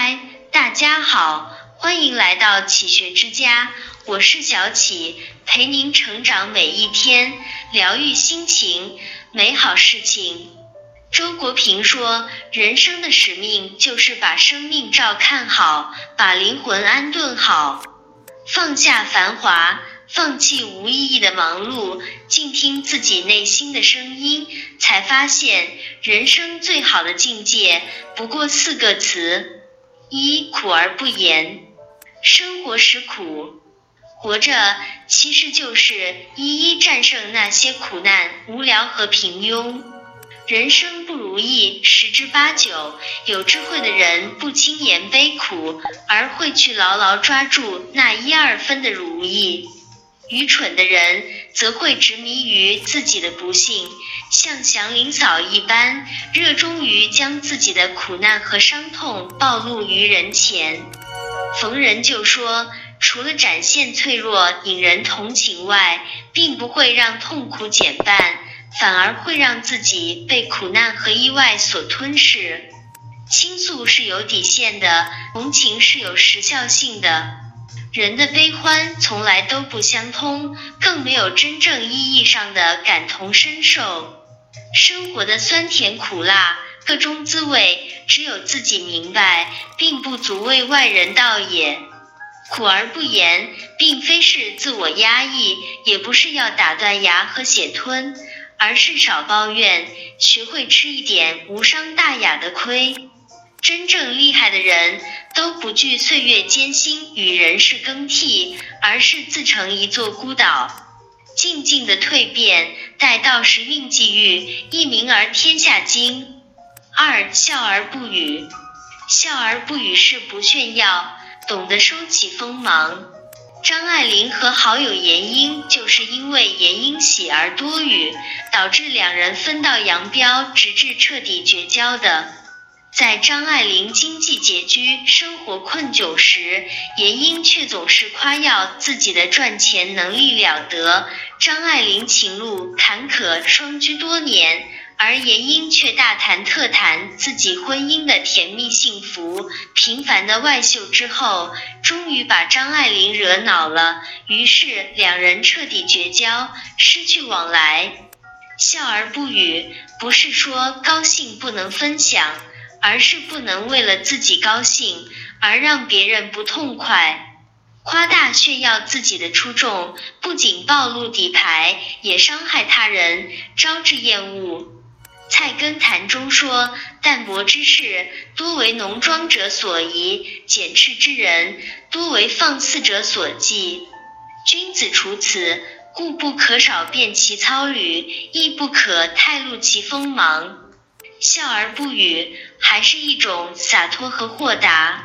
嗨，大家好，欢迎来到启学之家，我是小启，陪您成长每一天，疗愈心情，美好事情。周国平说，人生的使命就是把生命照看好，把灵魂安顿好，放下繁华，放弃无意义的忙碌，静听自己内心的声音，才发现人生最好的境界不过四个词。一苦而不言，生活实苦，活着其实就是一一战胜那些苦难、无聊和平庸。人生不如意十之八九，有智慧的人不轻言悲苦，而会去牢牢抓住那一二分的如意。愚蠢的人则会执迷于自己的不幸，像祥林嫂一般，热衷于将自己的苦难和伤痛暴露于人前。逢人就说，除了展现脆弱、引人同情外，并不会让痛苦减半，反而会让自己被苦难和意外所吞噬。倾诉是有底线的，同情是有时效性的。人的悲欢从来都不相通，更没有真正意义上的感同身受。生活的酸甜苦辣，各种滋味，只有自己明白，并不足为外人道也。苦而不言，并非是自我压抑，也不是要打断牙和血吞，而是少抱怨，学会吃一点无伤大雅的亏。真正厉害的人都不惧岁月艰辛与人事更替，而是自成一座孤岛，静静的蜕变。待到时运际遇，一鸣而天下惊。二笑而不语，笑而不语是不炫耀，懂得收起锋芒。张爱玲和好友闫英就是因为闫英喜而多语，导致两人分道扬镳，直至彻底绝交的。在张爱玲经济拮据、生活困窘时，闫英却总是夸耀自己的赚钱能力了得。张爱玲情路坎坷，双居多年，而闫英却大谈特谈自己婚姻的甜蜜幸福。频繁的外秀之后，终于把张爱玲惹恼了，于是两人彻底绝交，失去往来。笑而不语，不是说高兴不能分享。而是不能为了自己高兴而让别人不痛快，夸大炫耀自己的出众，不仅暴露底牌，也伤害他人，招致厌恶。菜根谭中说：“淡泊之事，多为浓妆者所宜；简斥之人，多为放肆者所忌。君子处此，故不可少辨其操履，亦不可太露其锋芒。”笑而不语，还是一种洒脱和豁达。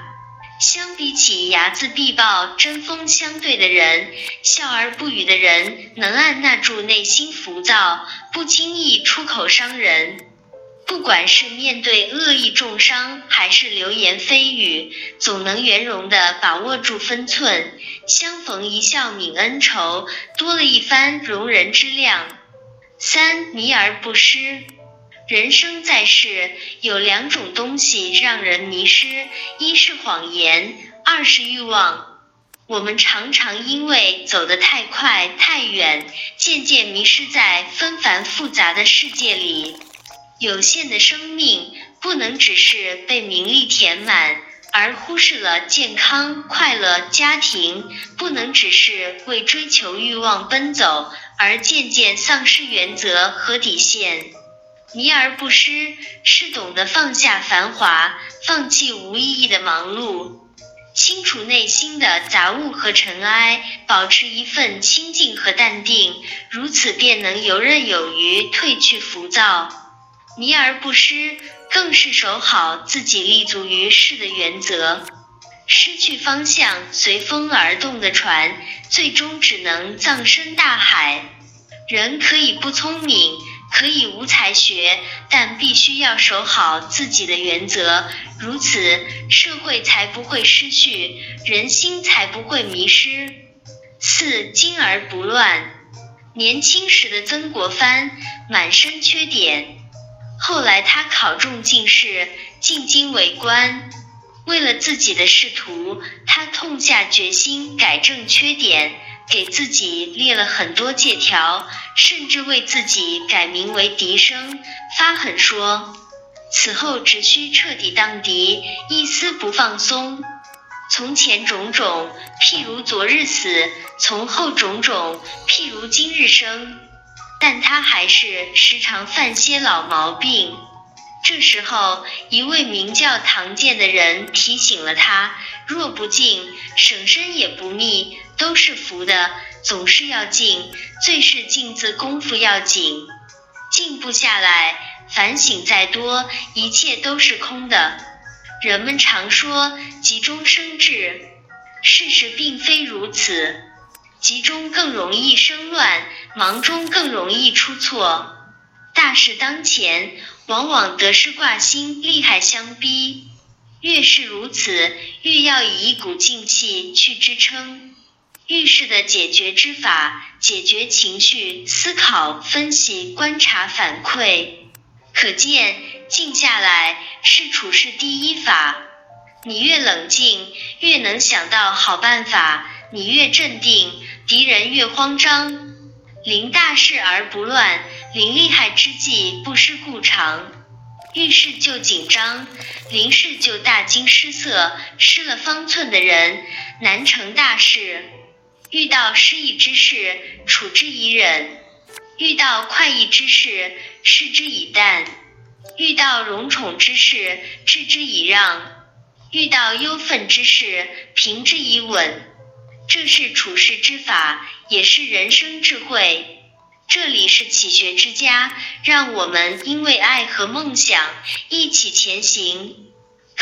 相比起睚眦必报、针锋相对的人，笑而不语的人能按捺住内心浮躁，不轻易出口伤人。不管是面对恶意重伤，还是流言蜚语，总能圆融地把握住分寸。相逢一笑泯恩仇，多了一番容人之量。三迷而不失。人生在世，有两种东西让人迷失，一是谎言，二是欲望。我们常常因为走得太快太远，渐渐迷失在纷繁复杂的世界里。有限的生命不能只是被名利填满，而忽视了健康、快乐、家庭；不能只是为追求欲望奔走，而渐渐丧失原则和底线。迷而不失，是懂得放下繁华，放弃无意义的忙碌，清除内心的杂物和尘埃，保持一份清静和淡定，如此便能游刃有余，褪去浮躁。迷而不失，更是守好自己立足于世的原则。失去方向，随风而动的船，最终只能葬身大海。人可以不聪明。可以无才学，但必须要守好自己的原则，如此社会才不会失去，人心才不会迷失。四精而不乱。年轻时的曾国藩满身缺点，后来他考中进士，进京为官，为了自己的仕途，他痛下决心改正缺点，给自己列了很多借条，甚至为自己改名为笛声，发狠说：此后只需彻底当敌，一丝不放松。从前种种，譬如昨日死；从后种种，譬如今日生。但他还是时常犯些老毛病。这时候，一位名叫唐建的人提醒了他：若不静，省身也不密，都是浮的。总是要静，最是静字功夫要紧。静不下来，反省再多，一切都是空的。人们常说急中生智，事实并非如此。急中更容易生乱，忙中更容易出错。大事当前，往往得失挂心，利害相逼。越是如此，越要以一股劲气去支撑。遇事的解决之法，解决情绪，思考、分析、观察、反馈。可见，静下来是处事第一法。你越冷静，越能想到好办法；你越镇定，敌人越慌张。临大事而不乱。临利害之际不失故常，遇事就紧张，临事就大惊失色，失了方寸的人难成大事。遇到失意之事，处之以忍；遇到快意之事，视之以淡；遇到荣宠之事，置之以让；遇到忧愤之事，平之以稳。这是处世之法，也是人生智慧。这里是启学之家，让我们因为爱和梦想一起前行。